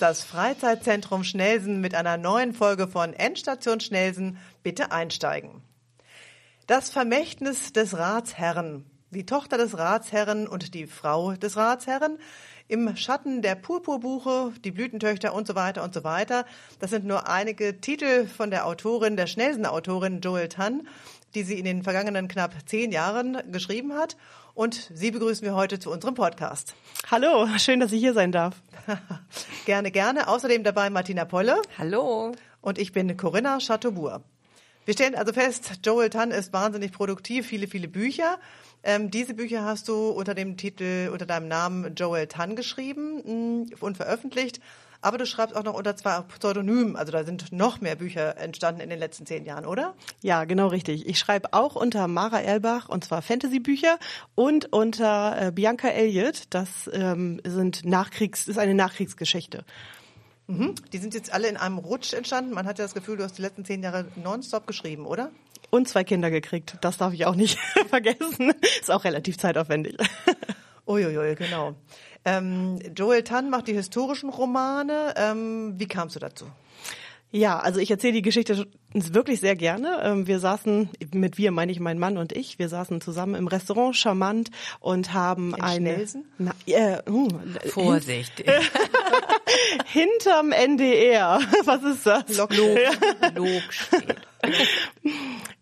ist das Freizeitzentrum Schnelsen mit einer neuen Folge von Endstation Schnelsen. Bitte einsteigen. Das Vermächtnis des Ratsherren. Die Tochter des Ratsherren und die Frau des Ratsherren im Schatten der Purpurbuche, die Blütentöchter und so weiter und so weiter. Das sind nur einige Titel von der Autorin, der schnellsten Autorin Joel Tann, die sie in den vergangenen knapp zehn Jahren geschrieben hat. Und sie begrüßen wir heute zu unserem Podcast. Hallo, schön, dass ich hier sein darf. gerne, gerne. Außerdem dabei Martina Polle. Hallo. Und ich bin Corinna Chateaubourg. Wir stellen also fest, Joel Tann ist wahnsinnig produktiv, viele, viele Bücher. Ähm, diese Bücher hast du unter dem Titel, unter deinem Namen Joel Tann geschrieben mh, und veröffentlicht. Aber du schreibst auch noch unter zwei Pseudonymen. Also da sind noch mehr Bücher entstanden in den letzten zehn Jahren, oder? Ja, genau richtig. Ich schreibe auch unter Mara Erlbach und zwar Fantasy-Bücher und unter äh, Bianca Elliott. Das ähm, sind Nachkriegs, ist eine Nachkriegsgeschichte. Mhm. Die sind jetzt alle in einem Rutsch entstanden. Man hat ja das Gefühl, du hast die letzten zehn Jahre nonstop geschrieben, oder? Und zwei Kinder gekriegt. Das darf ich auch nicht vergessen. Ist auch relativ zeitaufwendig. Uiuiui, genau. Ähm, Joel Tann macht die historischen Romane. Ähm, wie kamst du dazu? Ja, also ich erzähle die Geschichte wirklich sehr gerne. Ähm, wir saßen, mit wir meine ich mein Mann und ich, wir saßen zusammen im Restaurant charmant und haben In eine? Na, äh, hm, Vorsicht. hinterm NDR. Was ist das? Lok. Log steht.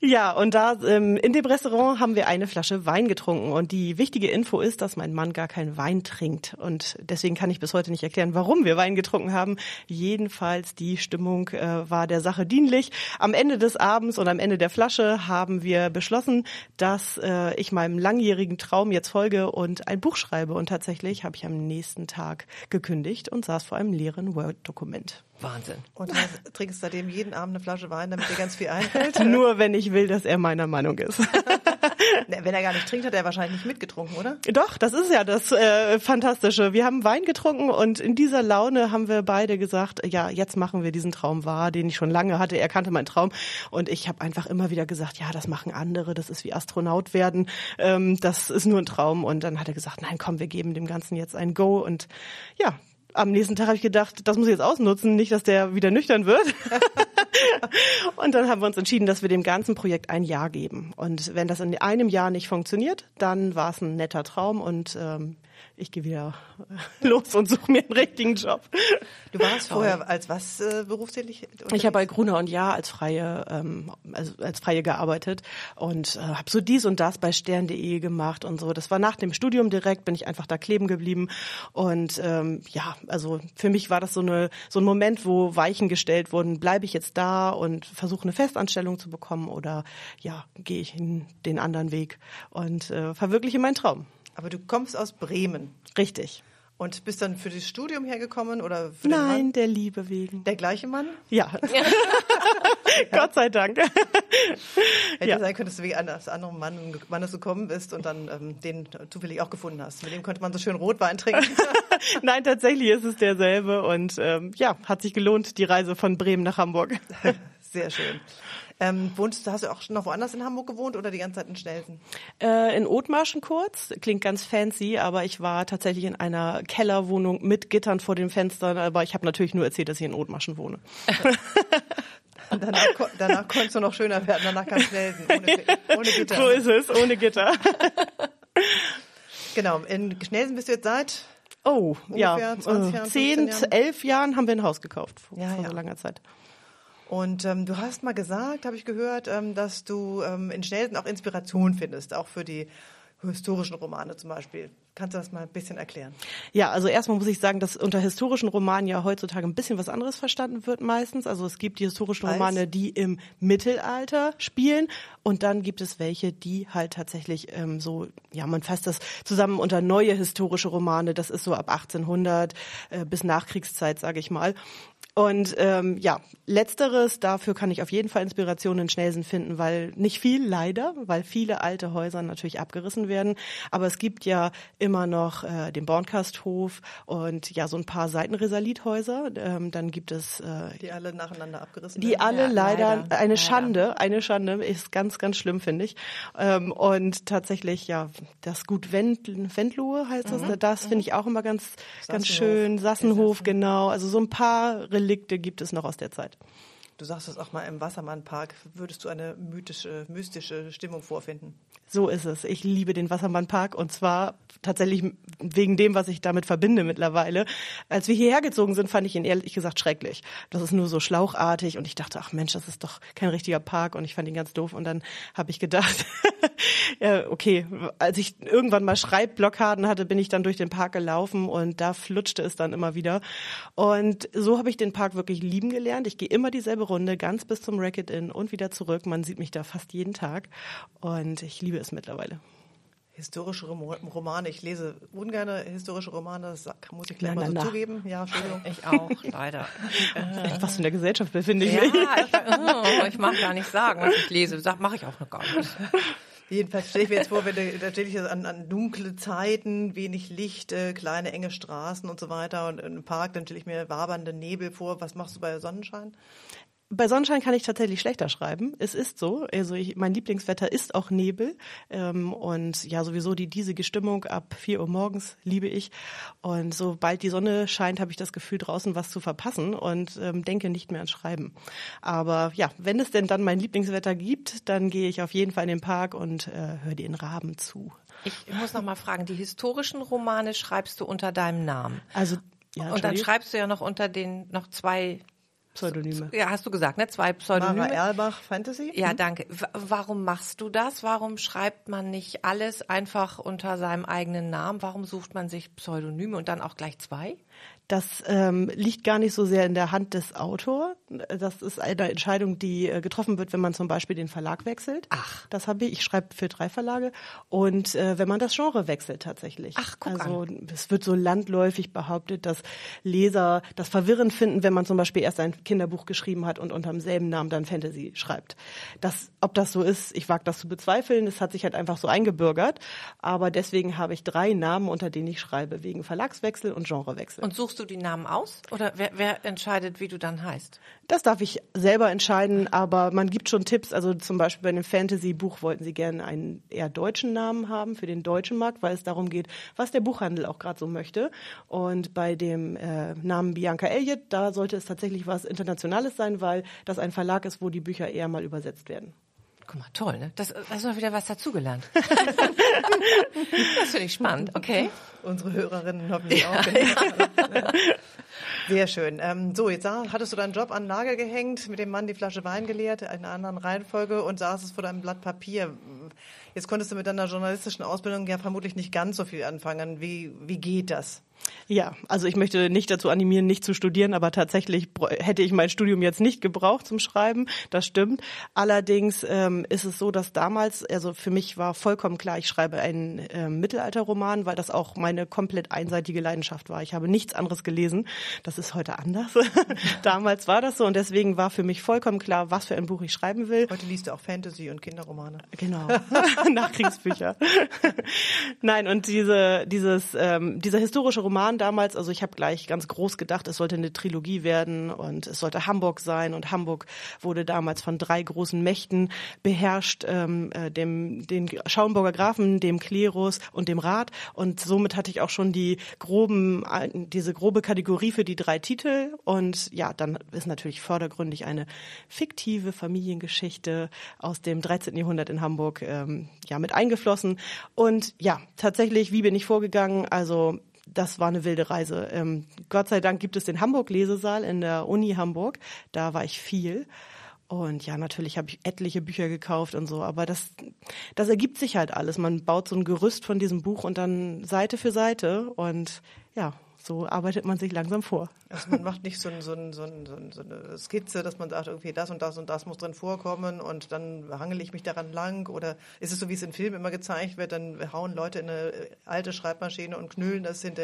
Ja, und da ähm, in dem Restaurant haben wir eine Flasche Wein getrunken und die wichtige Info ist, dass mein Mann gar keinen Wein trinkt und deswegen kann ich bis heute nicht erklären, warum wir Wein getrunken haben. Jedenfalls die Stimmung äh, war der Sache dienlich. Am Ende des Abends und am Ende der Flasche haben wir beschlossen, dass äh, ich meinem langjährigen Traum jetzt folge und ein Buch schreibe und tatsächlich habe ich am nächsten Tag gekündigt und saß vor einem leeren Word-Dokument. Wahnsinn. Und du trinkst seitdem jeden Abend eine Flasche Wein, damit dir ganz viel einfällt? Nur wenn ich will, dass er meiner Meinung ist. Ne, Wenn er gar nicht trinkt, hat er wahrscheinlich nicht mitgetrunken, oder? Doch, das ist ja das äh, Fantastische. Wir haben Wein getrunken und in dieser Laune haben wir beide gesagt, ja, jetzt machen wir diesen Traum wahr, den ich schon lange hatte. Er kannte meinen Traum und ich habe einfach immer wieder gesagt, ja, das machen andere, das ist wie Astronaut werden, ähm, das ist nur ein Traum. Und dann hat er gesagt, nein, komm, wir geben dem Ganzen jetzt ein Go. Und ja, am nächsten Tag habe ich gedacht, das muss ich jetzt ausnutzen, nicht, dass der wieder nüchtern wird. und dann haben wir uns entschieden, dass wir dem ganzen Projekt ein Jahr geben. Und wenn das in einem Jahr nicht funktioniert, dann war es ein netter Traum und ähm, ich gehe wieder los und suche mir einen richtigen Job. Du warst vorher als was äh, berufstätig? Ich habe bei Gruner und Jahr als Freie, ähm, also als Freie gearbeitet und äh, habe so dies und das bei stern.de gemacht und so. Das war nach dem Studium direkt, bin ich einfach da kleben geblieben und ähm, ja, also für mich war das so eine so ein Moment, wo Weichen gestellt wurden. Bleibe ich jetzt da und versuche eine Festanstellung zu bekommen oder ja, gehe ich in den anderen Weg und äh, verwirkliche meinen Traum. Aber du kommst aus Bremen Richtig. und bist dann für das Studium hergekommen oder für den Nein, Mann? der Liebe wegen. Der gleiche Mann? Ja. Gott sei Dank. Hätte Ja. sein können, dass du wegen eines anderen Mann, Mannes gekommen bist und dann ähm, den zufällig auch gefunden hast. Mit dem konnte man so schön Rotwein trinken. Nein, tatsächlich ist es derselbe und ähm, ja, hat sich gelohnt, die Reise von Bremen nach Hamburg. Sehr schön. Ähm, wohnst, hast du auch schon noch woanders in Hamburg gewohnt oder die ganze Zeit in Schnelsen? Äh, in Othmarschen kurz, klingt ganz fancy, aber ich war tatsächlich in einer Kellerwohnung mit Gittern vor den Fenstern, aber ich habe natürlich nur erzählt, dass ich in Othmarschen wohne. Und danach, danach konntest du noch schöner werden, danach kam Schnelsen, ohne, ohne Gitter. So ist es, ohne Gitter. Genau, in Schnelsen bist du jetzt seit Oh, ja, Ungefähr 20 äh, Jahren, 10, 15 Jahren? 11 Jahren haben wir ein Haus gekauft, vor, Ja, vor ja. so langer Zeit. Und ähm, du hast mal gesagt, habe ich gehört, ähm, dass du ähm, in Schnelsen auch Inspiration findest, auch für die historischen Romane zum Beispiel. Kannst du das mal ein bisschen erklären? Ja, also erstmal muss ich sagen, dass unter historischen Romanen ja heutzutage ein bisschen was anderes verstanden wird meistens. Also es gibt die historischen? Romane, die im Mittelalter spielen und dann gibt es welche, die halt tatsächlich ähm, so, ja, man fasst das zusammen unter neue historische Romane. Das ist so ab 1800 äh, bis Nachkriegszeit, sage ich mal. Und ähm, ja, letzteres, dafür kann ich auf jeden Fall Inspiration in Schnelsen finden, weil nicht viel leider, weil viele alte Häuser natürlich abgerissen werden. Aber es gibt ja immer noch äh, den Bornkasthof und ja so ein paar Seitenresalithäuser. Ähm, dann gibt es äh, Die alle nacheinander abgerissen die werden. alle Ja, leider, leider. eine Leider. Schande, eine Schande, ist ganz, ganz schlimm, finde ich. Ähm, und tatsächlich, ja, das Gut Wend, Wendlohe heißt das, das finde ich auch immer ganz, ganz Sassenhof. schön. Sassenhof, genau. Also so ein paar Relikte gibt es noch aus der Zeit. Du sagst es auch mal im Wassermannpark, würdest du eine mythische, mystische Stimmung vorfinden. So ist es. Ich liebe den Wassermannpark und zwar tatsächlich wegen dem, was ich damit verbinde mittlerweile. Als wir hierher gezogen sind, fand ich ihn ehrlich gesagt schrecklich. Das ist nur so schlauchartig und ich dachte, ach Mensch, das ist doch kein richtiger Park und ich fand ihn ganz doof und dann habe ich gedacht, ja, okay, als ich irgendwann mal Schreibblockaden hatte, bin ich dann durch den Park gelaufen und da flutschte es dann immer wieder. Und so habe ich den Park wirklich lieben gelernt. Ich gehe immer dieselbe Runde, ganz bis zum Racket Inn und wieder zurück. Man sieht mich da fast jeden Tag und ich liebe es mittlerweile. Historische Romane, ich lese ungern historische Romane, das muss ich gleich Na, mal so na, zugeben. Ja, Entschuldigung. Ich auch, leider. Echt was in der Gesellschaft befinde ich Ja, mich. ich, oh, ich mag gar nicht sagen, was ich lese. Sag, mache ich auch noch gar nicht. Jedenfalls stelle ich mir jetzt vor, wenn du, da stelle ich jetzt an, an dunkle Zeiten, wenig Licht, äh, kleine enge Straßen und so weiter und im Park, dann stelle ich mir wabernde Nebel vor. Was machst du bei Sonnenschein? Bei Sonnenschein kann ich tatsächlich schlechter schreiben. Es ist so. Also ich, mein Lieblingswetter ist auch Nebel. Ähm, und ja, sowieso die diesige Stimmung ab 4 Uhr morgens liebe ich. Und sobald die Sonne scheint, habe ich das Gefühl, draußen was zu verpassen und ähm, denke nicht mehr ans Schreiben. Aber ja, wenn es denn dann mein Lieblingswetter gibt, dann gehe ich auf jeden Fall in den Park und äh, höre den Raben zu. Ich muss noch mal fragen, die historischen Romane schreibst du unter deinem Namen. Also ja, Und dann schreibst du ja noch unter den, noch zwei, Pseudonyme. ja, hast du gesagt, ne? Zwei Mara Pseudonyme. Erlbach, Fantasy? Ja, danke. W warum machst du das? Warum schreibt man nicht alles einfach unter seinem eigenen Namen? Warum sucht man sich Pseudonyme und dann auch gleich zwei? Das ähm, liegt gar nicht so sehr in der Hand des Autors. Das ist eine Entscheidung, die äh, getroffen wird, wenn man zum Beispiel den Verlag wechselt. Ach. Das habe ich. Ich schreibe für drei Verlage. Und äh, wenn man das Genre wechselt tatsächlich. Ach, guck Also es wird so landläufig behauptet, dass Leser das verwirrend finden, wenn man zum Beispiel erst ein Kinderbuch geschrieben hat und unter demselben Namen dann Fantasy schreibt. Das, ob das so ist, ich wage das zu bezweifeln. Es hat sich halt einfach so eingebürgert. Aber deswegen habe ich drei Namen, unter denen ich schreibe, wegen Verlagswechsel und Genrewechsel. Und suchst du die Namen aus? Oder wer, wer entscheidet, wie du dann heißt? Das darf ich selber entscheiden, aber man gibt schon Tipps. Also zum Beispiel bei einem Fantasy-Buch wollten sie gerne einen eher deutschen Namen haben für den deutschen Markt, weil es darum geht, was der Buchhandel auch gerade so möchte. Und bei dem äh, Namen Bianca Elliott, da sollte es tatsächlich was Internationales sein, weil das ein Verlag ist, wo die Bücher eher mal übersetzt werden. Guck mal, toll, ne? Das, das ist noch wieder was dazugelernt. das finde ich spannend. Okay. Unsere Hörerinnen hoffentlich auch. Genau. Sehr schön. Ähm, so, jetzt hattest du deinen Job an den Nagel gehängt, mit dem Mann die Flasche Wein geleert, in einer anderen Reihenfolge und saßest vor deinem Blatt Papier. Jetzt konntest du mit deiner journalistischen Ausbildung ja vermutlich nicht ganz so viel anfangen. Wie, wie geht das? Ja, also ich möchte nicht dazu animieren, nicht zu studieren, aber tatsächlich hätte ich mein Studium jetzt nicht gebraucht zum Schreiben. Das stimmt. Allerdings ähm, ist es so, dass damals, also für mich war vollkommen klar, ich schreibe einen ähm, Mittelalterroman, weil das auch meine komplett einseitige Leidenschaft war. Ich habe nichts anderes gelesen. Das ist heute anders. damals war das so und deswegen war für mich vollkommen klar, was für ein Buch ich schreiben will. Heute liest du auch Fantasy und Kinderromane. Genau, Nachkriegsbücher. Nein, und diese, dieses, ähm, dieser historische Roman damals, also ich habe gleich ganz groß gedacht, es sollte eine Trilogie werden und es sollte Hamburg sein und Hamburg wurde damals von drei großen Mächten beherrscht, ähm, äh, dem den Schauenburger Grafen, dem Klerus und dem Rat und somit hatte ich auch schon die groben, diese grobe Kategorie für die drei Titel und ja, dann ist natürlich vordergründig eine fiktive Familiengeschichte aus dem 13. Jahrhundert in Hamburg ähm, ja mit eingeflossen und ja, tatsächlich, wie bin ich vorgegangen? Also das war eine wilde Reise. Ähm, Gott sei Dank gibt es den Hamburg-Lesesaal in der Uni Hamburg. Da war ich viel. Und ja, natürlich habe ich etliche Bücher gekauft und so, aber das, das ergibt sich halt alles. Man baut so ein Gerüst von diesem Buch und dann Seite für Seite und ja, so arbeitet man sich langsam vor. Also man macht nicht so, ein, so, ein, so, ein, so, ein, so eine Skizze, dass man sagt, irgendwie das und das und das muss drin vorkommen und dann hangel ich mich daran lang oder ist es so, wie es in Filmen immer gezeigt wird, dann hauen Leute in eine alte Schreibmaschine und knüllen das hinter,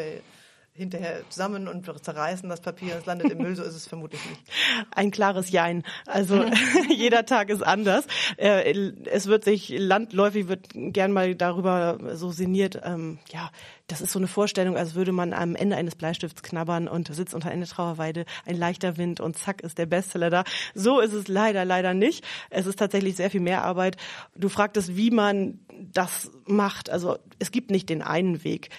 hinterher zusammen und zerreißen das Papier und es landet im Müll. So ist es vermutlich nicht. Ein klares Jein. Also jeder Tag ist anders. Äh, es wird sich landläufig wird gern mal darüber so sinniert. Ähm, ja, das ist so eine Vorstellung, als würde man am Ende eines Bleistifts knabbern und sitzt unter einer Trauerweide, ein leichter Wind und zack ist der Bestseller da. So ist es leider, leider nicht. Es ist tatsächlich sehr viel mehr Arbeit. Du fragtest, wie man das macht. Also es gibt nicht den einen Weg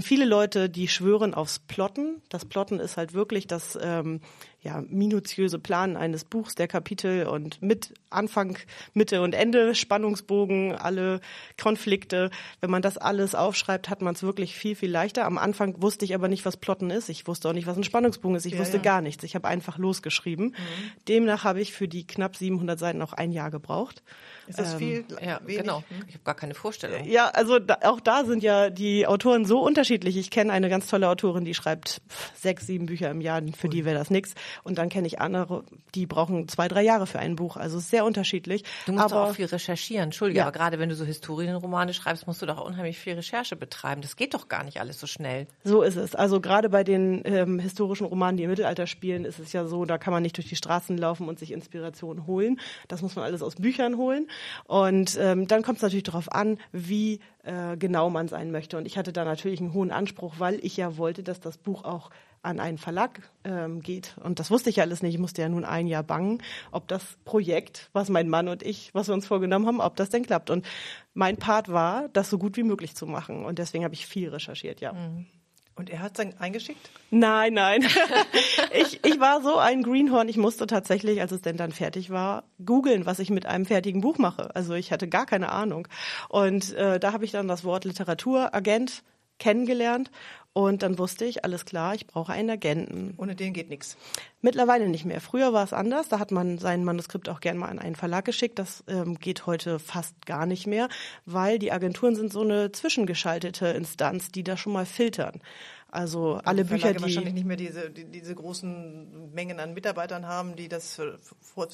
viele Leute, die schwören aufs Plotten. Das Plotten ist halt wirklich das ähm, ja, minutiöse Planen eines Buchs, der Kapitel und mit Anfang, Mitte und Ende, Spannungsbogen, alle Konflikte. Wenn man das alles aufschreibt, hat man es wirklich viel, viel leichter. Am Anfang wusste ich aber nicht, was Plotten ist. Ich wusste auch nicht, was ein Spannungsbogen ist. Ich ja, wusste ja. gar nichts. Ich habe einfach losgeschrieben. Mhm. Demnach habe ich für die knapp 700 Seiten auch ein Jahr gebraucht. Ist das ähm, viel? Ja, wenig? genau. Ich habe gar keine Vorstellung. Ja, also da, auch da sind ja die Autoren so unterschiedlich. Ich kenne eine ganz tolle Autorin, die schreibt sechs, sieben Bücher im Jahr. Für Ui. die wäre das nichts. Und dann kenne ich andere, die brauchen zwei, drei Jahre für ein Buch. Also sehr unterschiedlich. Du musst aber, auch viel recherchieren. Entschuldige, ja. aber gerade wenn du so Historienromane schreibst, musst du doch unheimlich viel Recherche betreiben. Das geht doch gar nicht alles so schnell. So ist es. Also gerade bei den ähm, historischen Romanen, die im Mittelalter spielen, ist es ja so, da kann man nicht durch die Straßen laufen und sich Inspiration holen. Das muss man alles aus Büchern holen. Und ähm, dann kommt es natürlich darauf an, wie äh, genau man sein möchte. Und ich hatte da natürlich einen hohen Anspruch, weil ich ja wollte, dass das Buch auch an einen Verlag ähm, geht. Und das wusste ich ja alles nicht. Ich musste ja nun ein Jahr bangen, ob das Projekt, was mein Mann und ich, was wir uns vorgenommen haben, ob das denn klappt. Und mein Part war, das so gut wie möglich zu machen. Und deswegen habe ich viel recherchiert, ja. Mhm. Und er hat es dann eingeschickt? Nein, nein. ich, ich war so ein Greenhorn, ich musste tatsächlich, als es denn dann fertig war, googeln, was ich mit einem fertigen Buch mache. Also ich hatte gar keine Ahnung. Und äh, da habe ich dann das Wort Literaturagent kennengelernt und dann wusste ich, alles klar, ich brauche einen Agenten. Ohne den geht nichts. Mittlerweile nicht mehr. Früher war es anders. Da hat man sein Manuskript auch gern mal an einen Verlag geschickt. Das ähm, geht heute fast gar nicht mehr, weil die Agenturen sind so eine zwischengeschaltete Instanz, die da schon mal filtern. Also alle die Bücher, die wahrscheinlich nicht mehr diese die, diese großen Mengen an Mitarbeitern haben, die das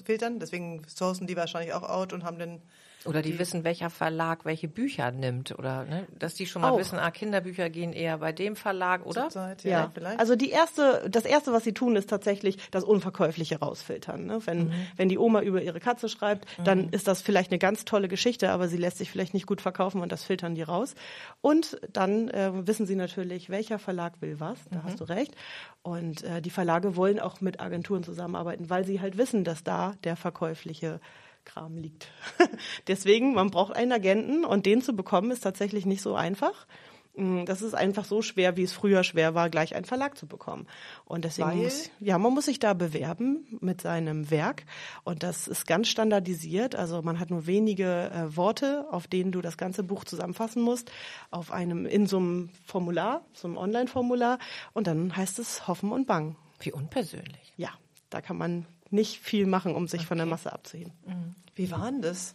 filtern. Deswegen sourcen die wahrscheinlich auch out und haben dann oder die, die, wissen, welcher Verlag welche Bücher nimmt oder ne? dass die schon mal auch. wissen, ah, Kinderbücher gehen eher bei dem Verlag, oder? Zeit, ja, ja, vielleicht. Also die erste, das erste, was sie tun, ist tatsächlich das Unverkäufliche rausfiltern. Ne? Wenn, mhm. wenn die Oma über ihre Katze schreibt, mhm. dann ist das vielleicht eine ganz tolle Geschichte, aber sie lässt sich vielleicht nicht gut verkaufen und das filtern die raus. Und dann äh, wissen sie natürlich, welcher Verlag will was, da mhm. hast du recht. Und äh, die Verlage wollen auch mit Agenturen zusammenarbeiten, weil sie halt wissen, dass da der verkäufliche Kram liegt. Deswegen, man braucht einen Agenten und den zu bekommen ist tatsächlich nicht so einfach. Mm, das ist einfach so schwer, wie es früher schwer war, gleich einen Verlag zu bekommen. Und deswegen Weil? muss, ja, man muss sich da bewerben mit seinem Werk. Und das ist ganz standardisiert. Also man hat nur wenige äh, Worte, auf denen du das ganze Buch zusammenfassen musst, auf einem, in so einem Formular, so einem Online-Formular. Und dann heißt es Hoffen und Bang. Wie unpersönlich. Ja, da kann man nicht viel machen, um sich okay. von der Masse abzuheben. Mhm. Wie war denn das?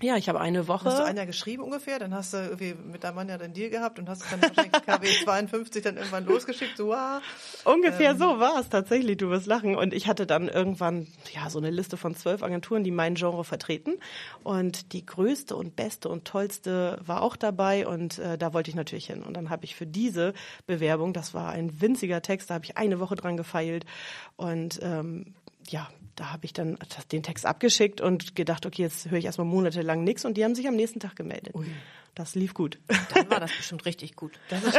Ja, ich habe eine Woche. Hast du ein Jahr geschrieben ungefähr? Dann hast du irgendwie mit deinem Mann ja den Deal gehabt und hast dann wahrscheinlich KW 52 dann irgendwann losgeschickt. So, wow. Ungefähr ähm. so war es tatsächlich, du wirst lachen. Und ich hatte dann irgendwann ja so eine Liste von zwölf Agenturen, die mein Genre vertreten. Und die größte und beste und tollste war auch dabei und äh, da wollte ich natürlich hin. Und dann habe ich für diese Bewerbung, das war ein winziger Text, da habe ich eine Woche dran gefeilt und ähm, ja, da habe ich dann den Text abgeschickt und gedacht, okay, jetzt höre ich erstmal monatelang nichts und die haben sich am nächsten Tag gemeldet. Ui. Das lief gut. Dann war das bestimmt richtig gut. Das ist,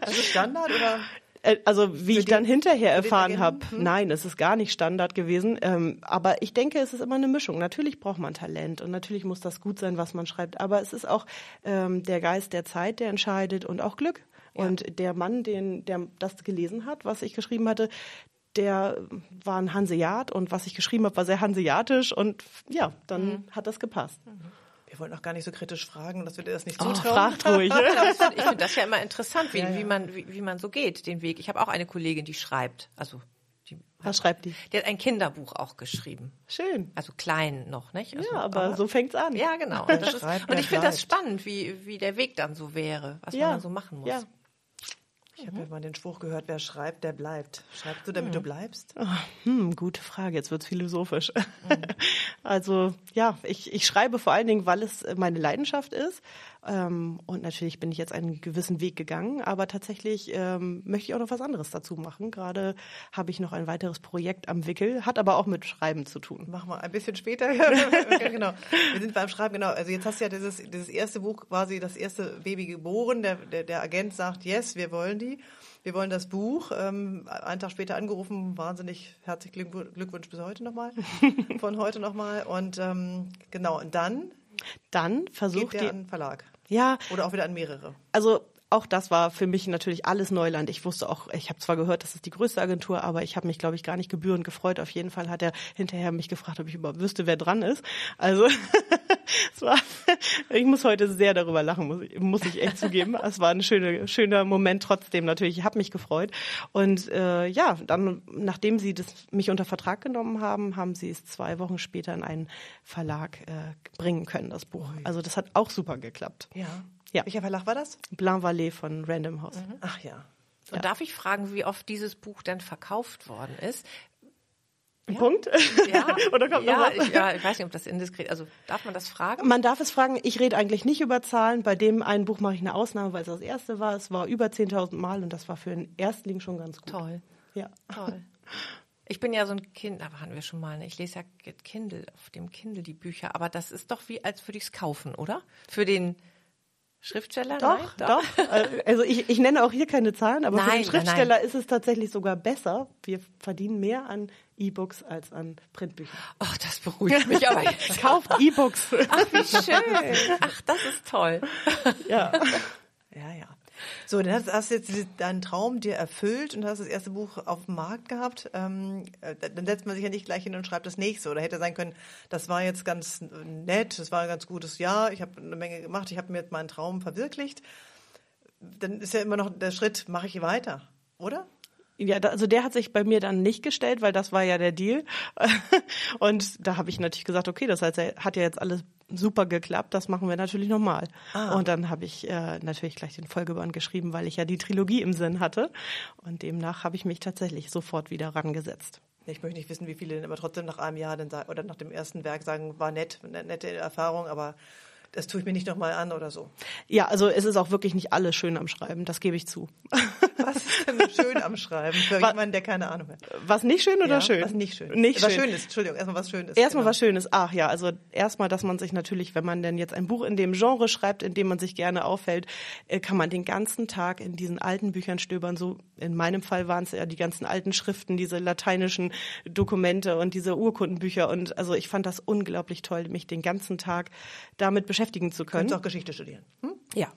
das ist Standard oder? Äh, also wie ich dann hinterher erfahren habe, hm? nein, es ist gar nicht Standard gewesen. Ähm, aber ich denke, es ist immer eine Mischung. Natürlich braucht man Talent und natürlich muss das gut sein, was man schreibt. Aber es ist auch ähm, der Geist der Zeit, der entscheidet und auch Glück. Ja. Und der Mann, den, der das gelesen hat, was ich geschrieben hatte, der war ein Hanseat und was ich geschrieben habe, war sehr hanseatisch und ja, dann mhm. hat das gepasst. Mhm. Wir wollen auch gar nicht so kritisch fragen, dass wir dir das nicht oh, zutrauen. fragt ruhig. ich finde das ja immer interessant, wie, ja, ja. wie man, wie, wie, man so geht, den Weg. Ich habe auch eine Kollegin, die schreibt, also die Was schreibt die? Die hat ein Kinderbuch auch geschrieben. Schön. Also klein noch, nicht? Also, ja, aber, aber, so fängt's an. Ja, genau. Und, ist, und ich finde das spannend, wie, wie der Weg dann so wäre, was ja. man dann so machen muss. Ja. Ich habe ja mal den Spruch gehört, wer schreibt, der bleibt. Schreibst du, damit hm. du bleibst? Oh, hm, gute Frage, jetzt wird's philosophisch. Mhm. Also ja, ich, ich schreibe vor allen Dingen, weil es meine Leidenschaft ist. Ähm, und natürlich bin ich jetzt einen gewissen Weg gegangen, aber tatsächlich ähm, möchte ich auch noch was anderes dazu machen. Gerade habe ich noch ein weiteres Projekt am Wickel, hat aber auch mit Schreiben zu tun. Machen wir ein bisschen später. genau. Wir sind beim Schreiben, genau. Also jetzt hast du ja dieses, dieses erste Buch quasi, das erste Baby geboren. Der, der, der Agent sagt, yes, wir wollen die. Wir wollen das Buch. Ähm, einen Tag später angerufen, wahnsinnig herzlichen Glückwunsch bis heute nochmal, von heute nochmal. Und ähm, genau, und dann dann versucht geht der an Verlag. Ja. Oder auch wieder an mehrere. Also auch das war für mich natürlich alles Neuland. Ich wusste auch, ich habe zwar gehört, das ist die größte Agentur, aber ich habe mich, glaube ich, gar nicht gebührend gefreut. Auf jeden Fall hat er hinterher mich gefragt, ob ich überhaupt wüsste, wer dran ist. Also es war, ich muss heute sehr darüber lachen, muss ich, muss ich echt zugeben. Es war ein schöner, schöner Moment trotzdem natürlich. Ich habe mich gefreut. Und äh, ja, dann, nachdem sie das, mich unter Vertrag genommen haben, haben sie es zwei Wochen später in einen Verlag äh, bringen können, das Buch. Also das hat auch super geklappt. Ja. Ja. Welcher Verlag war das? Blanc Vallée von Random House. Mhm. Ach ja. Und ja. darf ich fragen, wie oft dieses Buch denn verkauft worden ist? Ja. Punkt? Ja, Oder kommt ja, noch was? Ich, ja, ich weiß nicht, ob das indiskret, also darf man das fragen? Man darf es fragen. Ich rede eigentlich nicht über Zahlen. Bei dem einen Buch mache ich eine Ausnahme, weil es das erste war. Es war über 10.000 Mal und das war für einen Erstling schon ganz gut. Toll. Ja. Toll. Ich bin ja so ein Kind, da waren wir schon mal, ne? ich lese ja Kindle, auf dem Kindle die Bücher, aber das ist doch wie, als würde ich es kaufen, oder? Für den Schriftsteller? Doch, nein, doch. doch. Also ich, ich nenne auch hier keine Zahlen, aber nein, für den Schriftsteller ist es tatsächlich sogar besser. Wir verdienen mehr an E-Books als an Printbüchern. Ach, das beruhigt mich aber jetzt. Kauft E-Books. Ach, wie schön. Ach, das ist toll. Ja. Ja, ja. So, dann hast, hast jetzt deinen Traum dir erfüllt und hast das erste Buch auf dem Markt gehabt. Ähm, äh, dann setzt man sich ja nicht gleich hin und schreibt das nächste. Oder hätte sein können, das war jetzt ganz nett, das war ein ganz gutes Jahr, ich habe eine Menge gemacht, ich habe mir jetzt meinen Traum verwirklicht. Dann ist ja immer noch der Schritt, mache ich weiter, oder? Ja, also der hat sich bei mir dann nicht gestellt, weil das war ja der Deal. Und da habe ich natürlich gesagt, okay, das heißt, er hat ja jetzt alles super geklappt, das machen wir natürlich nochmal. Ah. Und dann habe ich äh, natürlich gleich den Folgeband geschrieben, weil ich ja die Trilogie im Sinn hatte. Und demnach habe ich mich tatsächlich sofort wieder rangesetzt. Ich möchte nicht wissen, wie viele denn aber trotzdem nach einem Jahr oder nach dem ersten Werk sagen, war nett, ne, nette Erfahrung, aber das tue ich mir nicht nochmal an oder so. Ja, also es ist auch wirklich nicht alles schön am Schreiben, das gebe ich zu. Was ist denn schön am Schreiben für was, jemanden, der keine Ahnung hat? Was nicht schön oder ja, schön? Was nicht schön. Nicht was schön. schön ist, Entschuldigung, erstmal was schön ist. Erstmal genau. was Schönes. Ach ja, also erstmal, dass man sich natürlich, wenn man denn jetzt ein Buch in dem Genre schreibt, in dem man sich gerne aufhält, äh, kann man den ganzen Tag in diesen alten Büchern stöbern. So in meinem Fall waren es ja die ganzen alten Schriften, diese lateinischen Dokumente und diese Urkundenbücher. Und also ich fand das unglaublich toll, mich den ganzen Tag damit beschäftigen zu können. Du auch Geschichte studieren. Hm? Ja.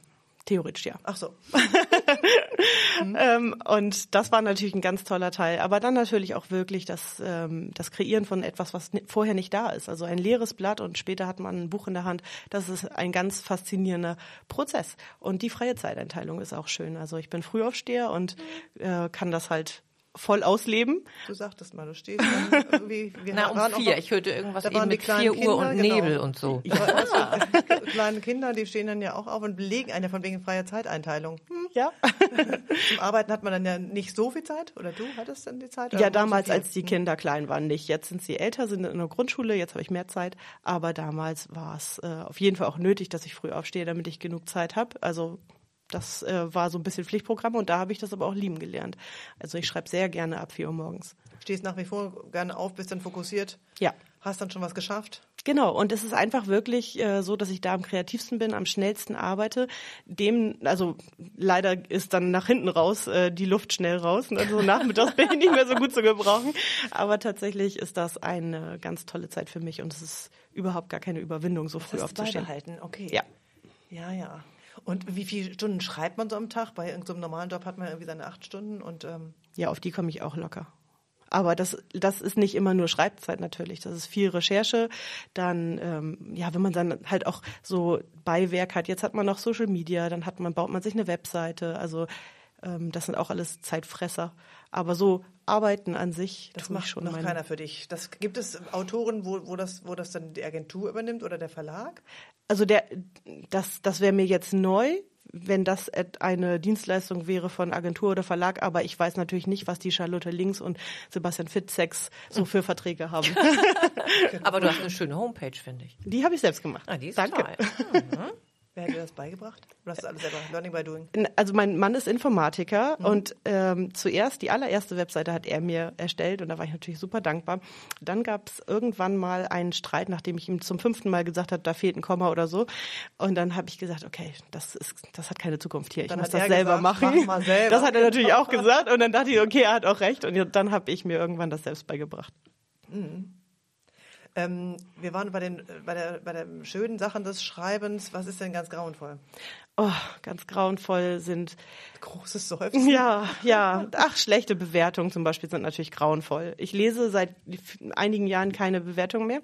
Theoretisch ja. Ach so. ähm, und das war natürlich ein ganz toller Teil. Aber dann natürlich auch wirklich das, ähm, das Kreieren von etwas, was vorher nicht da ist. Also ein leeres Blatt und später hat man ein Buch in der Hand. Das ist ein ganz faszinierender Prozess. Und die freie Zeiteinteilung ist auch schön. Also ich bin Frühaufsteher und äh, kann das halt voll ausleben. Du sagtest mal, du stehst dann irgendwie. Wir Na, um vier. Noch, ich hörte irgendwas eben mit vier Uhr und genau. Nebel und so. Ja, also, kleine Kinder, die stehen dann ja auch auf und belegen eine von wegen freier Zeiteinteilung. Hm. Ja. Zum Arbeiten hat man dann ja nicht so viel Zeit. Oder du hattest dann die Zeit? Ja, damals, so als die hm. Kinder klein waren, nicht. Jetzt sind sie älter, sind in der Grundschule, jetzt habe ich mehr Zeit. Aber damals war es äh, auf jeden Fall auch nötig, dass ich früh aufstehe, damit ich genug Zeit habe. Also das äh, war so ein bisschen Pflichtprogramm und da habe ich das aber auch lieben gelernt. Also ich schreibe sehr gerne ab 4 Uhr morgens. Stehst nach wie vor gerne auf, bist dann fokussiert? Ja. Hast dann schon was geschafft? Genau, und es ist einfach wirklich äh, so, dass ich da am kreativsten bin, am schnellsten arbeite. Dem, also leider ist dann nach hinten raus äh, die Luft schnell raus. Also nachmittags bin ich nicht mehr so gut zu gebrauchen. Aber tatsächlich ist das eine ganz tolle Zeit für mich und es ist überhaupt gar keine Überwindung, so früh aufzustehen. Beibehalten, okay. Ja. Ja, ja. Und wie viele Stunden schreibt man so am Tag? Bei irgendeinem normalen Job hat man irgendwie seine acht Stunden und ähm ja, auf die komme ich auch locker. Aber das, das ist nicht immer nur Schreibzeit natürlich. Das ist viel Recherche. Dann, ähm, ja, wenn man dann halt auch so Beiwerk hat, jetzt hat man noch Social Media, dann hat man, baut man sich eine Webseite. Also ähm, das sind auch alles Zeitfresser. Aber so Arbeiten an sich, das macht schon noch meine... keiner für dich. Das gibt es Autoren, wo, wo das, wo das dann die Agentur übernimmt oder der Verlag? Also der, das, das wäre mir jetzt neu, wenn das eine Dienstleistung wäre von Agentur oder Verlag, aber ich weiß natürlich nicht, was die Charlotte Links und Sebastian Fitzex so für Verträge haben. aber du hast eine schöne Homepage, finde ich. Die habe ich selbst gemacht. Ah, die ist Danke. Mhm. Wer hat dir das beigebracht? Du hast das alles selber, Learning by Doing. Also mein Mann ist Informatiker mhm. und ähm, zuerst die allererste Webseite hat er mir erstellt und da war ich natürlich super dankbar. Dann gab es irgendwann mal einen Streit, nachdem ich ihm zum fünften Mal gesagt habe, da fehlt ein Komma oder so. Und dann habe ich gesagt, okay, das ist, das hat keine Zukunft hier. Ich dann muss das selber gesagt, machen. Mach selber. Das hat er natürlich auch gesagt und dann dachte ich, okay, er hat auch recht. Und dann habe ich mir irgendwann das selbst beigebracht. Mhm. Ähm, wir waren bei den bei der bei den schönen Sachen des Schreibens. Was ist denn ganz grauenvoll? Oh, ganz grauenvoll sind großes Seufzen. Ja, ja. Ach, schlechte Bewertungen zum Beispiel sind natürlich grauenvoll. Ich lese seit einigen Jahren keine Bewertungen mehr,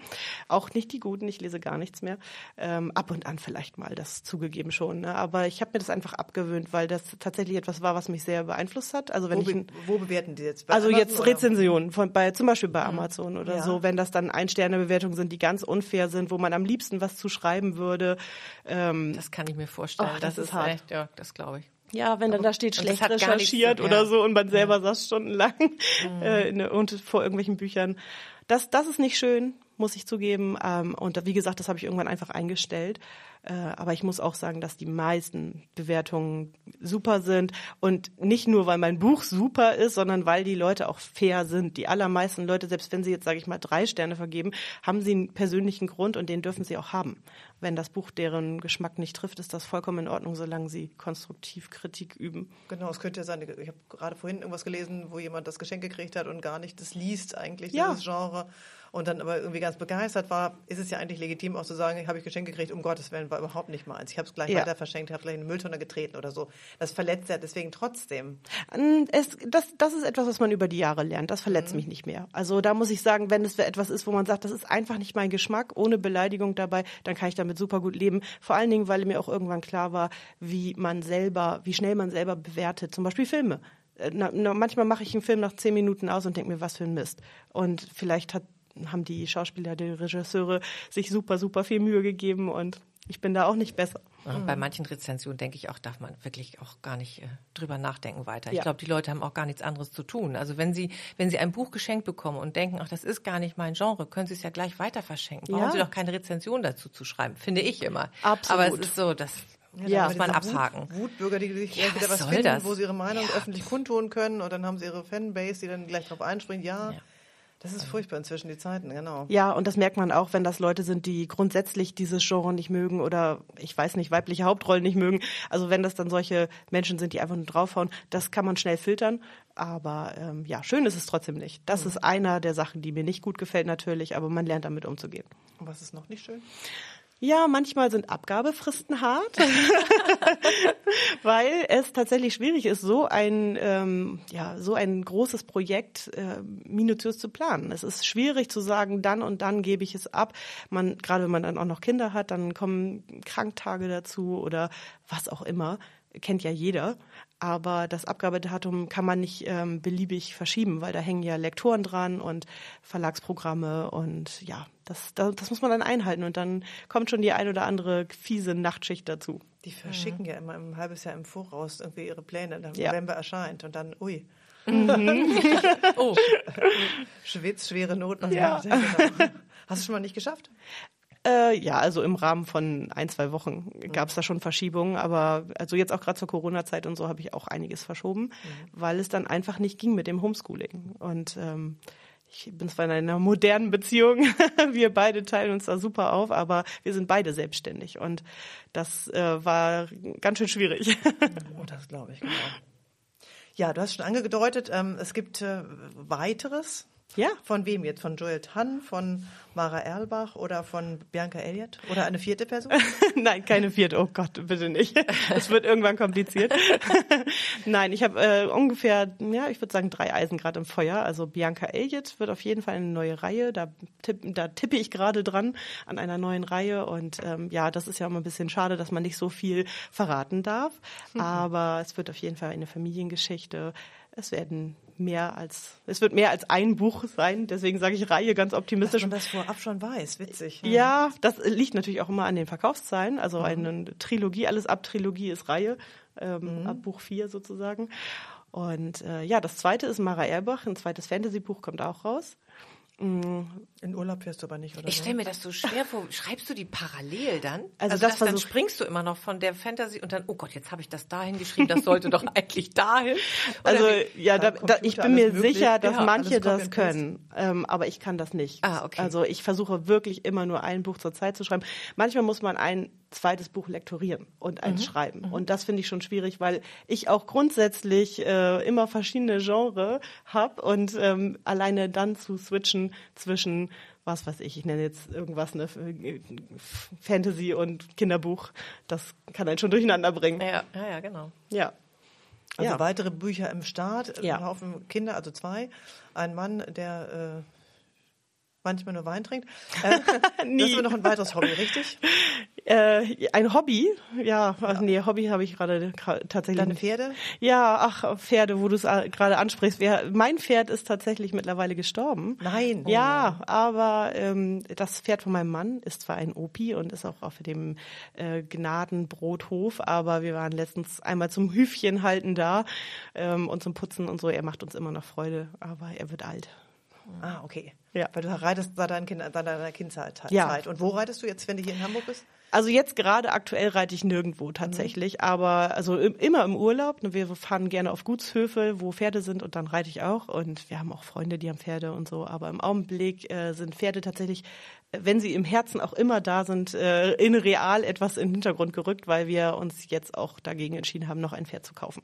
auch nicht die guten. Ich lese gar nichts mehr. Ähm, ab und an vielleicht mal, das zugegeben schon. Ne? Aber ich habe mir das einfach abgewöhnt, weil das tatsächlich etwas war, was mich sehr beeinflusst hat. Also wenn wo, ich, wo bewerten die jetzt? Bei also Amazon jetzt Rezensionen von bei zum Beispiel bei mhm. Amazon oder ja. so, wenn das dann ein Sterne Bewertungen sind, die ganz unfair sind, wo man am liebsten was zu schreiben würde. Ähm, das kann ich mir vorstellen. Oh, das, das, ist hart. Echt, ja, das glaube ich. Ja, wenn dann da steht schlecht recherchiert oder ja. so und man selber ja. saß stundenlang mhm. äh, in, und vor irgendwelchen Büchern. Das, das ist nicht schön, muss ich zugeben. Ähm, und wie gesagt, das habe ich irgendwann einfach eingestellt. Äh, aber ich muss auch sagen, dass die meisten Bewertungen super sind. Und nicht nur, weil mein Buch super ist, sondern weil die Leute auch fair sind. Die allermeisten Leute, selbst wenn sie jetzt, sage ich mal, drei Sterne vergeben, haben sie einen persönlichen Grund und den dürfen sie auch haben. Wenn das Buch deren Geschmack nicht trifft, ist das vollkommen in Ordnung, solange sie konstruktiv Kritik üben. Genau, es könnte ja sein, ich habe gerade vorhin irgendwas gelesen, wo jemand das Geschenk gekriegt hat und gar nicht das liest eigentlich, ja. dieses Genre und dann aber irgendwie ganz begeistert war, ist es ja eigentlich legitim auch zu sagen, habe ich Geschenk gekriegt, um Gottes Willen, war überhaupt nicht meins. Ich habe es gleich ja. weiter verschenkt, habe gleich in eine Mülltonne getreten oder so. Das verletzt ja deswegen trotzdem. Es, das, das ist etwas, was man über die Jahre lernt. Das verletzt mhm. mich nicht mehr. Also da muss ich sagen, wenn es etwas ist, wo man sagt, das ist einfach nicht mein Geschmack, ohne Beleidigung dabei, dann kann ich damit super gut leben. Vor allen Dingen, weil mir auch irgendwann klar war, wie man selber, wie schnell man selber bewertet. Zum Beispiel Filme. Äh, na, na, manchmal mache ich einen Film nach zehn Minuten aus und denke mir, was für ein Mist. Und vielleicht hat haben die Schauspieler, die Regisseure sich super, super viel Mühe gegeben und ich bin da auch nicht besser. Und bei manchen Rezensionen denke ich auch, darf man wirklich auch gar nicht äh, drüber nachdenken weiter. Ja. Ich glaube, die Leute haben auch gar nichts anderes zu tun. Also wenn sie, wenn sie ein Buch geschenkt bekommen und denken, ach, das ist gar nicht mein Genre, können sie es ja gleich weiter verschenken. Brauchen ja. sie doch keine Rezension dazu zu schreiben, finde ich immer. Absolut. Aber es ist so, dass ja, ja muss man abhaken. Wut, Wutbürger, die sich ja, wieder was, was finden, das? wo sie ihre Meinung ja. öffentlich kundtun können und dann haben sie ihre Fanbase, die dann gleich drauf einspringt. Ja, ja. Das ist furchtbar inzwischen, die Zeiten, genau. Ja, und das merkt man auch, wenn das Leute sind, die grundsätzlich dieses Genre nicht mögen oder, ich weiß nicht, weibliche Hauptrollen nicht mögen. Also wenn das dann solche Menschen sind, die einfach nur draufhauen, das kann man schnell filtern. Aber ähm, ja, schön ist es trotzdem nicht. Das mhm. ist einer der Sachen, die mir nicht gut gefällt natürlich, aber man lernt damit umzugehen. Und was ist noch nicht schön? Ja, manchmal sind Abgabefristen hart, weil es tatsächlich schwierig ist, so ein ähm, ja so ein großes Projekt äh, minutiös zu planen. Es ist schwierig zu sagen, dann und dann gebe ich es ab. Man gerade wenn man dann auch noch Kinder hat, dann kommen Kranktage dazu oder was auch immer kennt ja jeder. Aber das Abgabedatum kann man nicht ähm, beliebig verschieben, weil da hängen ja Lektoren dran und Verlagsprogramme und ja, das, das, das muss man dann einhalten und dann kommt schon die ein oder andere fiese Nachtschicht dazu. Die verschicken mhm. ja immer ein halbes Jahr im Voraus irgendwie ihre Pläne, dann ja. November erscheint und dann, ui. Mhm. oh. Schwitz, schwere Not. Ja. Hast du schon mal nicht geschafft? Äh, ja, also im Rahmen von ein, zwei Wochen gab es da schon Verschiebungen, aber also jetzt auch gerade zur Corona-Zeit und so habe ich auch einiges verschoben, mhm. weil es dann einfach nicht ging mit dem Homeschooling. Und ähm, ich bin zwar in einer modernen Beziehung, wir beide teilen uns da super auf, aber wir sind beide selbstständig und das äh, war ganz schön schwierig. oh, das glaube ich, genau. Ja, du hast schon angedeutet, ähm, es gibt äh, weiteres. Ja. Von wem jetzt? Von Joel Tann, von Mara Erlbach oder von Bianca Elliott? Oder eine vierte Person? Nein, keine vierte. Oh Gott, bitte nicht. Es wird irgendwann kompliziert. Nein, ich habe äh, ungefähr, ja, ich würde sagen, drei Eisen gerade im Feuer. Also Bianca Elliott wird auf jeden Fall eine neue Reihe. Da, tipp, da tippe ich gerade dran an einer neuen Reihe. Und ähm, ja, das ist ja immer ein bisschen schade, dass man nicht so viel verraten darf. Mhm. Aber es wird auf jeden Fall eine Familiengeschichte. Es werden mehr als, es wird mehr als ein Buch sein, deswegen sage ich Reihe ganz optimistisch. Dass man das vorab schon weiß, witzig. Ja, das liegt natürlich auch immer an den Verkaufszahlen, also mhm. eine Trilogie, alles ab Trilogie ist Reihe, ähm, mhm. ab Buch 4 sozusagen. Und äh, ja, das zweite ist Mara Erbach, ein zweites Fantasy-Buch kommt auch raus. In Urlaub fährst du aber nicht, oder? Ich stelle mir das so schwer vor. Schreibst du die parallel dann? Also das dann versuch- springst du immer noch von der Fantasy und dann, oh Gott, jetzt habe ich das dahin geschrieben, das sollte doch eigentlich dahin. Oder Also ja, da, da, ich bin mir möglich. sicher, dass Ja, manche das können, ähm, aber ich kann das nicht. Ah, okay. Also ich versuche wirklich immer nur ein Buch zur Zeit zu schreiben. Manchmal muss man ein zweites Buch lektorieren und Mhm. eins schreiben. Und das finde ich schon schwierig, weil ich auch grundsätzlich äh, immer verschiedene Genre habe und ähm, alleine dann zu switchen zwischen was weiß ich, ich nenne jetzt irgendwas eine Fantasy und Kinderbuch, das kann einen schon durcheinander bringen. ja, ja, ja, genau. Ja. Also ja. weitere Bücher im Start, Ja. ein Haufen Kinder, also zwei. Ein Mann, der äh, manchmal nur Wein trinkt. Äh, das ist noch ein weiteres Hobby, richtig? Äh, ein Hobby, ja, ach nee, Hobby habe ich gerade tatsächlich. Deine nicht. Pferde? Ja, ach, Pferde, wo du es äh, gerade ansprichst. Wer, mein Pferd ist tatsächlich mittlerweile gestorben. Nein. Ja, aber ähm, das Pferd von meinem Mann ist zwar ein Opi und ist auch auf dem äh, Gnadenbrothof, aber wir waren letztens einmal zum Hüfchen halten da ähm, und zum Putzen und so. Er macht uns immer noch Freude, aber er wird alt. Ah, okay. Ja. Weil du reitest seit deiner, kind, seit deiner Kindzeit. Ja. Zeit. Und wo reitest du jetzt, wenn du hier in Hamburg bist? Also jetzt gerade aktuell reite ich nirgendwo tatsächlich, aber also im, immer im Urlaub. Ne, Wir fahren gerne auf Gutshöfe, wo Pferde sind und dann reite ich auch. Und wir haben auch Freunde, die haben Pferde und so. Aber im Augenblick äh, sind Pferde tatsächlich, wenn sie im Herzen auch immer da sind, äh, in real etwas in den Hintergrund gerückt, weil wir uns jetzt auch dagegen entschieden haben, noch ein Pferd zu kaufen.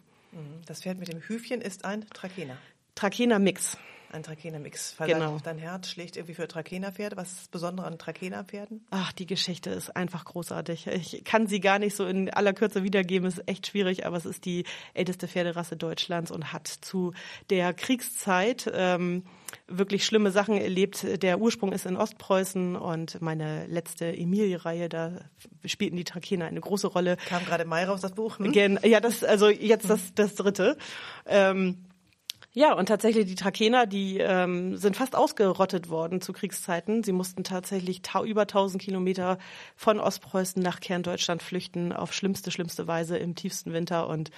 Das Pferd mit dem Hüfchen ist ein Trakehner. Trakehner Mix. Ein Trakehner-Mix. Weil Genau. dein, dein Herz schlägt irgendwie für Trakehner-Pferde. Was ist das Besondere an Trakehner-Pferden? Ach, die Geschichte ist einfach großartig. Ich kann sie gar nicht so in aller Kürze wiedergeben, ist echt schwierig, aber es ist die älteste Pferderasse Deutschlands und hat zu der Kriegszeit ähm, wirklich schlimme Sachen erlebt. Der Ursprung ist in Ostpreußen und meine letzte Emilie-Reihe, da spielten die Trakehner eine große Rolle. Kam gerade Mai raus, das Buch. Hm? Ja, das also jetzt das das dritte. Ähm, ja, und tatsächlich die Trakehner, die ähm, sind fast ausgerottet worden zu Kriegszeiten. Sie mussten tatsächlich ta über 1000 Kilometer von Ostpreußen nach Kerndeutschland flüchten, auf schlimmste, schlimmste Weise im tiefsten Winter. Und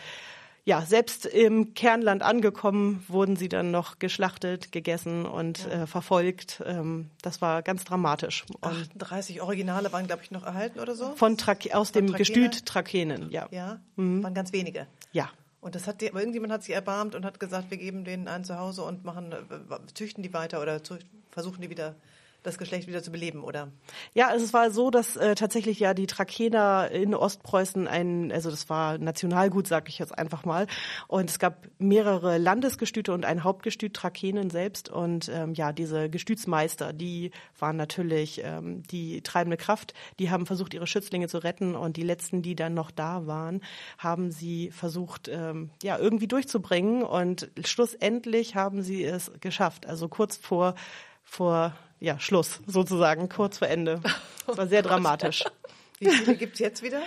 ja, selbst im Kernland angekommen, wurden sie dann noch geschlachtet, gegessen und äh, verfolgt. Ähm, das war ganz dramatisch. Und 38 Originale waren, glaube ich, noch erhalten oder so. von Trake aus Von dem Trakehner? Gestüt Trakehnen, ja. Ja, Mhm. waren ganz wenige. Ja. Und das hat die, aber irgendjemand hat sich erbarmt und hat gesagt, wir geben denen ein Zuhause und machen, äh, züchten die weiter oder versuchen die wieder das Geschlecht wieder zu beleben, oder? Ja, also es war so, dass äh, tatsächlich ja die Trakehner in Ostpreußen ein, also das war Nationalgut, sag ich jetzt einfach mal. Und es gab mehrere Landesgestüte und ein Hauptgestüt Trakehnen selbst. Und ähm, ja, diese Gestütsmeister, die waren natürlich ähm, die treibende Kraft. Die haben versucht, ihre Schützlinge zu retten. Und die letzten, die dann noch da waren, haben sie versucht, ähm, ja, irgendwie durchzubringen. Und schlussendlich haben sie es geschafft. Also kurz vor vor ja, Schluss sozusagen, kurz vor Ende. Das war sehr dramatisch. Wie viele gibt's jetzt wieder?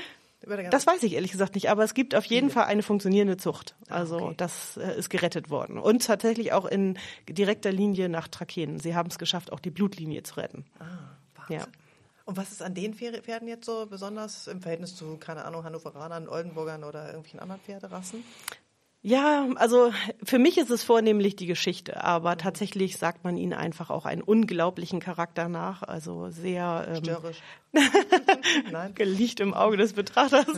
Das weiß ich ehrlich gesagt nicht, aber es gibt auf jeden Fall eine funktionierende Zucht. Also okay. das äh, ist gerettet worden. Und tatsächlich auch in direkter Linie nach Trakehnen. Sie haben es geschafft, auch die Blutlinie zu retten. Ah, Wahnsinn. Ja. Und was ist an den Pferde- Pferden jetzt so besonders im Verhältnis zu, keine Ahnung, Hannoveranern, Oldenburgern oder irgendwelchen anderen Pferderassen? Ja, also für mich ist es vornehmlich die Geschichte, aber tatsächlich sagt man ihnen einfach auch einen unglaublichen Charakter nach, also sehr ähm, Störrisch. Nein. Licht im Auge des Betrachters.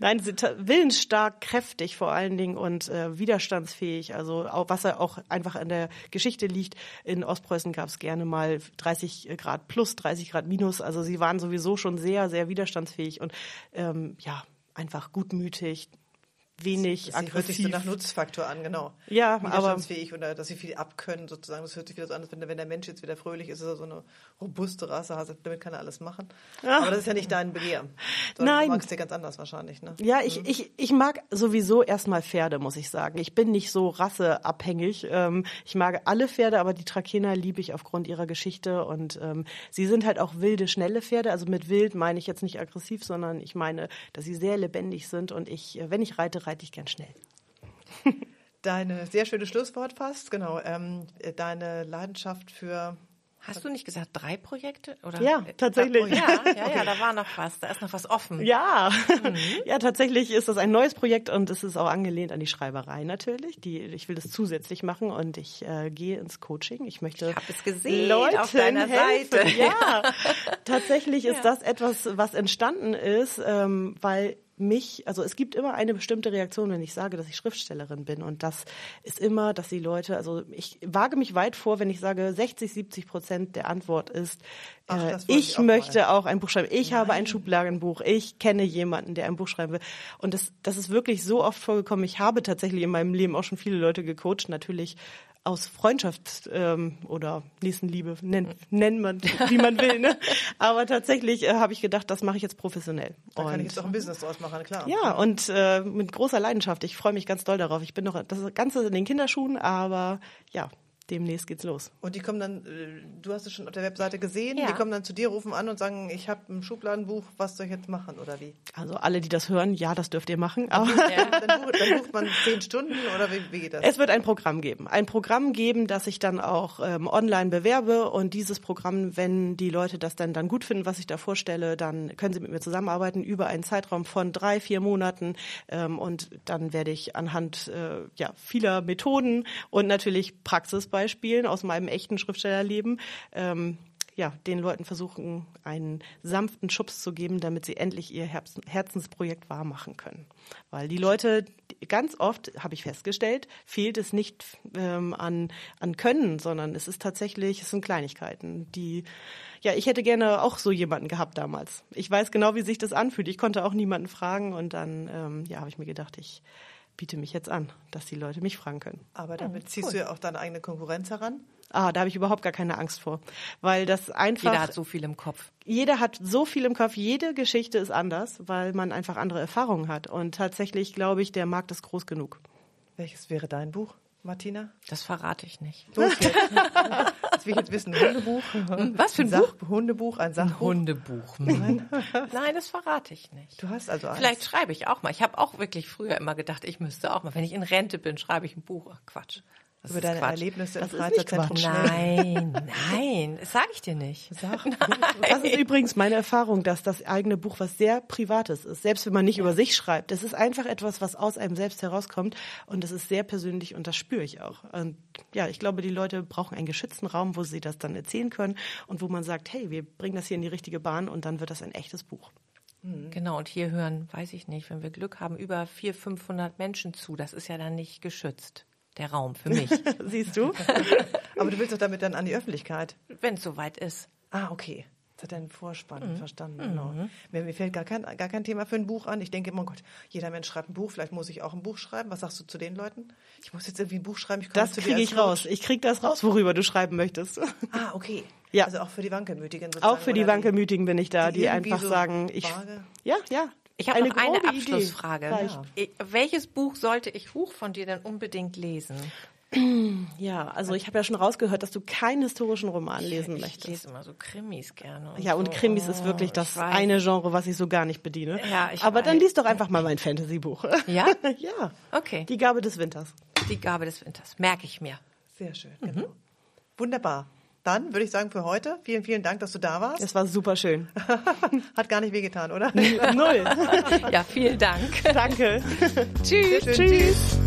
Nein, sie sind ta- willensstark, kräftig vor allen Dingen und äh, widerstandsfähig. Also auch, was er auch einfach in der Geschichte liegt. In Ostpreußen gab es gerne mal 30 Grad plus, 30 Grad minus. Also sie waren sowieso schon sehr, sehr widerstandsfähig und ähm, ja, einfach gutmütig, wenig Das hört sich so aggressiv. nach Nutzfaktor an, genau. Ja, aber- oder dass sie viel abkönnen sozusagen. Das hört sich wieder so an, als wenn, wenn der Mensch jetzt wieder fröhlich ist, ist er so eine robuste Rasse, also damit kann er alles machen. Ja. Aber das ist ja nicht dein Begehr. Sondern Nein. Du magst ja ganz anders wahrscheinlich, ne? Ja, ich, ich, ich mag sowieso erstmal Pferde, muss ich sagen. Ich bin nicht so rasseabhängig. Ähm, ich mag alle Pferde, aber die Trakehner liebe ich aufgrund ihrer Geschichte und ähm, sie sind halt auch wilde, schnelle Pferde. Also mit wild meine ich jetzt nicht aggressiv, sondern ich meine, dass sie sehr lebendig sind und ich, äh, wenn ich reite, reite ich gern schnell. Deine sehr schöne Schlusswort fast, genau. Ähm, deine Leidenschaft für Hast du nicht gesagt drei Projekte? Oder? Ja, tatsächlich. Ja, ja, ja, da war noch was, da ist noch was offen. Ja, mhm. ja, tatsächlich ist das ein neues Projekt und es ist auch angelehnt an die Schreiberei natürlich. Die, ich will das zusätzlich machen und ich äh, gehe ins Coaching. Ich möchte ich es gesehen Leuten auf deiner helfen. Seite. Ja, tatsächlich ist ja. das etwas, was entstanden ist, ähm, weil mich, also es gibt immer eine bestimmte Reaktion, wenn ich sage, dass ich Schriftstellerin bin. Und das ist immer, dass die Leute, also ich wage mich weit vor, wenn ich sage, 60, 70 Prozent der Antwort ist, Ach, äh, ich, ich auch möchte mal. auch ein Buch schreiben. Ich Nein. habe ein Schublagenbuch. Ich kenne jemanden, der ein Buch schreiben will. Und das, das ist wirklich so oft vorgekommen. Ich habe tatsächlich in meinem Leben auch schon viele Leute gecoacht. Natürlich aus Freundschaft ähm, oder Nächstenliebe, nennt, nennt man, wie man will. Ne? Aber tatsächlich äh, habe ich gedacht, das mache ich jetzt professionell. Da und, kann ich jetzt auch ein Business draus machen, klar. Ja, und äh, mit großer Leidenschaft. Ich freue mich ganz doll darauf. Ich bin noch das Ganze in den Kinderschuhen, aber ja, demnächst geht's los. Und die kommen dann, äh, du hast es schon auf der Webseite gesehen, ja. die kommen dann zu dir, rufen an und sagen, ich habe ein Schubladenbuch, was soll ich jetzt machen oder wie? Also alle, die das hören, ja, das dürft ihr machen. Aber ja, dann, bucht, dann, bucht, man zehn Stunden oder wie, wie, geht das? Es wird ein Programm geben. Ein Programm geben, das ich dann auch ähm, online bewerbe und dieses Programm, wenn die Leute das dann, dann gut finden, was ich da vorstelle, dann können sie mit mir zusammenarbeiten über einen Zeitraum von drei, vier Monaten ähm, und dann werde ich anhand äh, ja, vieler Methoden und natürlich Praxis Beispielen aus meinem echten Schriftstellerleben ähm, ja, den Leuten versuchen, einen sanften Schubs zu geben, damit sie endlich ihr Herzensprojekt wahrmachen können. Weil die Leute, ganz oft, habe ich festgestellt, fehlt es nicht ähm, an, an Können, sondern es ist tatsächlich, es sind Kleinigkeiten, die, ja, ich hätte gerne auch so jemanden gehabt damals. Ich weiß genau, wie sich das anfühlt. Ich konnte auch niemanden fragen und dann, ähm, ja, habe ich mir gedacht, ich biete mich jetzt an, dass die Leute mich fragen können. Aber damit oh, ziehst cool. du ja auch deine eigene Konkurrenz heran. Ah, da habe ich überhaupt gar keine Angst vor, weil das einfach. Jeder hat so viel im Kopf. Jeder hat so viel im Kopf. Jede Geschichte ist anders, weil man einfach andere Erfahrungen hat. Und tatsächlich glaube ich, der Markt ist groß genug. Welches wäre dein Buch? Martina? Das verrate ich nicht. So, jetzt. das will ich jetzt wissen. Hundebuch? Was für ein, ein Buch? Hundebuch, ein Sachbuch? Ein Hundebuch. Nein. Nein, das verrate ich nicht. Du hast also eins. Vielleicht schreibe ich auch mal. Ich habe auch wirklich früher immer gedacht, ich müsste auch mal. Wenn ich in Rente bin, schreibe ich ein Buch. Ach, Quatsch. Das über deine Quatsch. Erlebnisse im Freizeitzentrum. Nein, nein, das sage ich dir nicht. Sag, das ist übrigens meine Erfahrung, dass das eigene Buch was sehr Privates ist. Selbst wenn man nicht ja. über sich schreibt. Das ist einfach etwas, was aus einem selbst herauskommt. Und das ist sehr persönlich und das spüre ich auch. Und ja, ich glaube, die Leute brauchen einen geschützten Raum, wo sie das dann erzählen können und wo man sagt, hey, wir bringen das hier in die richtige Bahn und dann wird das ein echtes Buch. Mhm. Genau, und hier hören, weiß ich nicht, wenn wir Glück haben, über 400, 500 Menschen zu. Das ist ja dann nicht geschützt der Raum für mich. Siehst du? Aber du willst doch damit dann an die Öffentlichkeit. Wenn es soweit ist. Ah, okay. Das hat er einen Vorspann, mhm. verstanden. Genau. Mhm. Mir, mir, fällt gar kein, gar kein Thema für ein Buch an. Ich denke immer, oh Gott, jeder Mensch schreibt ein Buch, vielleicht muss ich auch ein Buch schreiben. Was sagst du zu den Leuten? Ich muss jetzt irgendwie ein Buch schreiben. Ich das kriege ich raus. Ich kriege das raus, worüber du schreiben möchtest. Ah, okay. Ja. Also auch für die Wankelmütigen sozusagen. Auch für die Wankelmütigen bin ich da, die, die einfach so sagen, ich. Vage? Ja, ja. Ich habe noch eine Abschlussfrage. Ja. Welches Buch sollte ich Huch von dir denn unbedingt lesen? Ja, also ich habe ja schon rausgehört, dass du keinen historischen Roman lesen ich, möchtest. Ich lese immer so Krimis gerne. Und ja, und so. Krimis ist wirklich oh, das eine Genre, was ich so gar nicht bediene. Ja, ich Aber weiß. dann liest doch einfach mal mein Fantasy-Buch. Ja? ja. Okay. Die Gabe des Winters. Die Gabe des Winters. Merke ich mir. Sehr schön, mhm. genau. Wunderbar. Dann würde ich sagen für heute, vielen, vielen Dank, dass du da warst. Es war super schön. Hat gar nicht wehgetan, oder? Null. ja, vielen Dank. Danke. Tschüss. Tschüss. Tschüss.